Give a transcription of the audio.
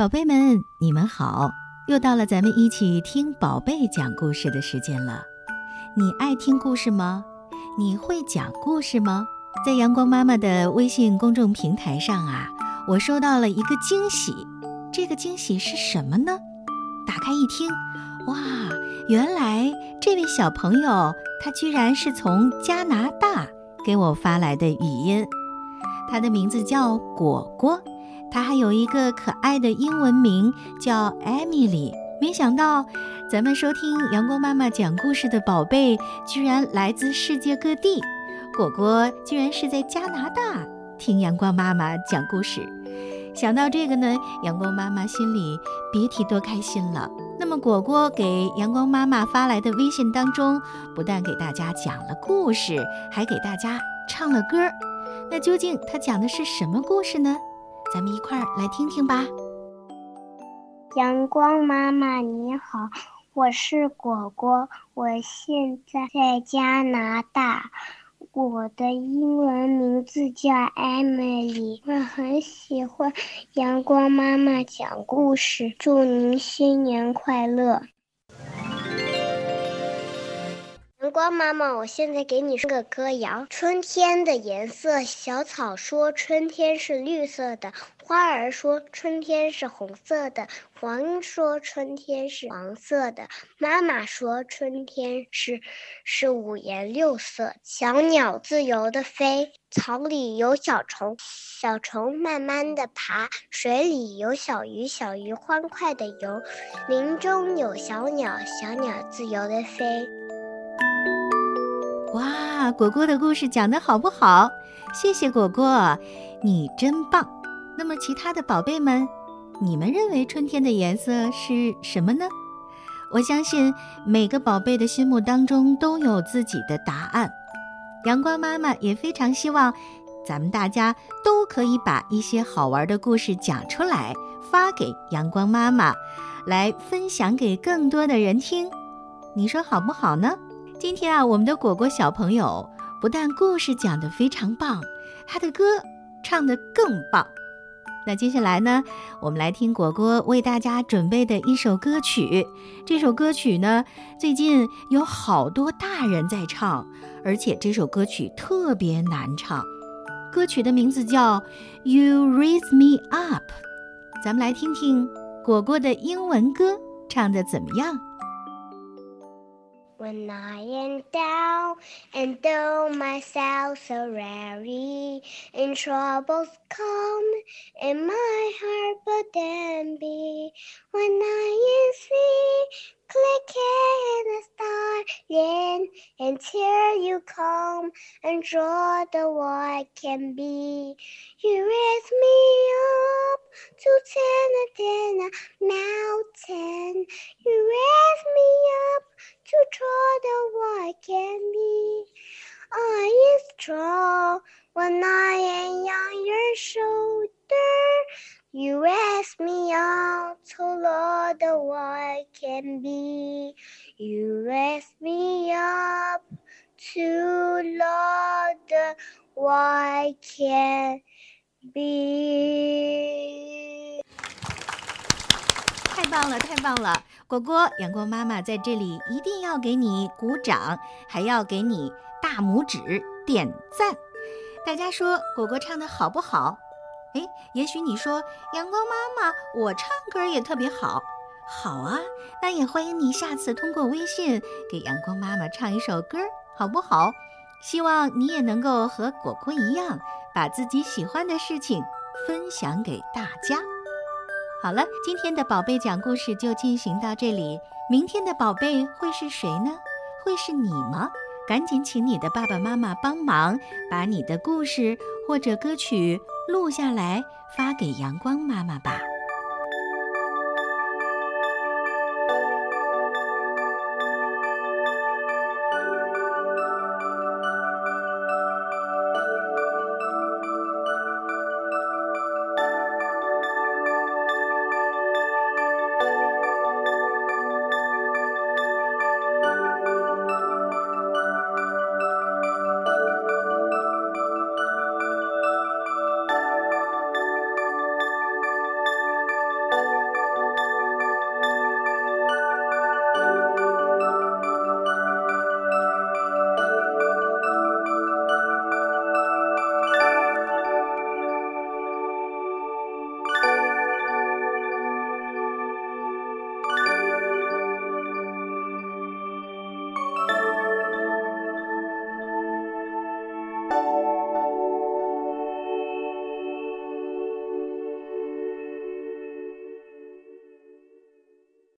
宝贝们，你们好！又到了咱们一起听宝贝讲故事的时间了。你爱听故事吗？你会讲故事吗？在阳光妈妈的微信公众平台上啊，我收到了一个惊喜。这个惊喜是什么呢？打开一听，哇，原来这位小朋友他居然是从加拿大给我发来的语音。他的名字叫果果。她还有一个可爱的英文名叫 Emily。没想到，咱们收听阳光妈妈讲故事的宝贝居然来自世界各地。果果居然是在加拿大听阳光妈妈讲故事。想到这个呢，阳光妈妈心里别提多开心了。那么，果果给阳光妈妈发来的微信当中，不但给大家讲了故事，还给大家唱了歌。那究竟他讲的是什么故事呢？咱们一块儿来听听吧。阳光妈妈你好，我是果果，我现在在加拿大，我的英文名字叫 Emily，我很喜欢阳光妈妈讲故事，祝您新年快乐。光妈妈，我现在给你说个歌谣：春天的颜色，小草说春天是绿色的，花儿说春天是红色的，黄莺说春天是黄色的，妈妈说春天是是五颜六色。小鸟自由的飞，草里有小虫，小虫慢慢的爬，水里有小鱼，小鱼欢快的游，林中有小鸟，小鸟自由的飞。哇，果果的故事讲得好不好？谢谢果果，你真棒。那么其他的宝贝们，你们认为春天的颜色是什么呢？我相信每个宝贝的心目当中都有自己的答案。阳光妈妈也非常希望，咱们大家都可以把一些好玩的故事讲出来，发给阳光妈妈，来分享给更多的人听。你说好不好呢？今天啊，我们的果果小朋友不但故事讲得非常棒，他的歌唱得更棒。那接下来呢，我们来听果果为大家准备的一首歌曲。这首歌曲呢，最近有好多大人在唱，而且这首歌曲特别难唱。歌曲的名字叫《You Raise Me Up》。咱们来听听果果的英文歌唱得怎么样。When I am down and throw myself so weary, and troubles come in my heart but then be. When I am free, clicking and starting, until you come and draw the what can be. You raise me up to ten and a mountain. You what can be. I am strong when I am on your shoulder. You raise me up to Lord the what can be. You raise me up to Lord the what can be. 太棒了，太棒了！ 果果，阳光妈妈在这里一定要给你鼓掌，还要给你大拇指点赞。大家说果果唱的好不好？哎，也许你说阳光妈妈，我唱歌也特别好，好啊，那也欢迎你下次通过微信给阳光妈妈唱一首歌，好不好？希望你也能够和果果一样，把自己喜欢的事情分享给大家。好了，今天的宝贝讲故事就进行到这里。明天的宝贝会是谁呢？会是你吗？赶紧请你的爸爸妈妈帮忙，把你的故事或者歌曲录下来，发给阳光妈妈吧。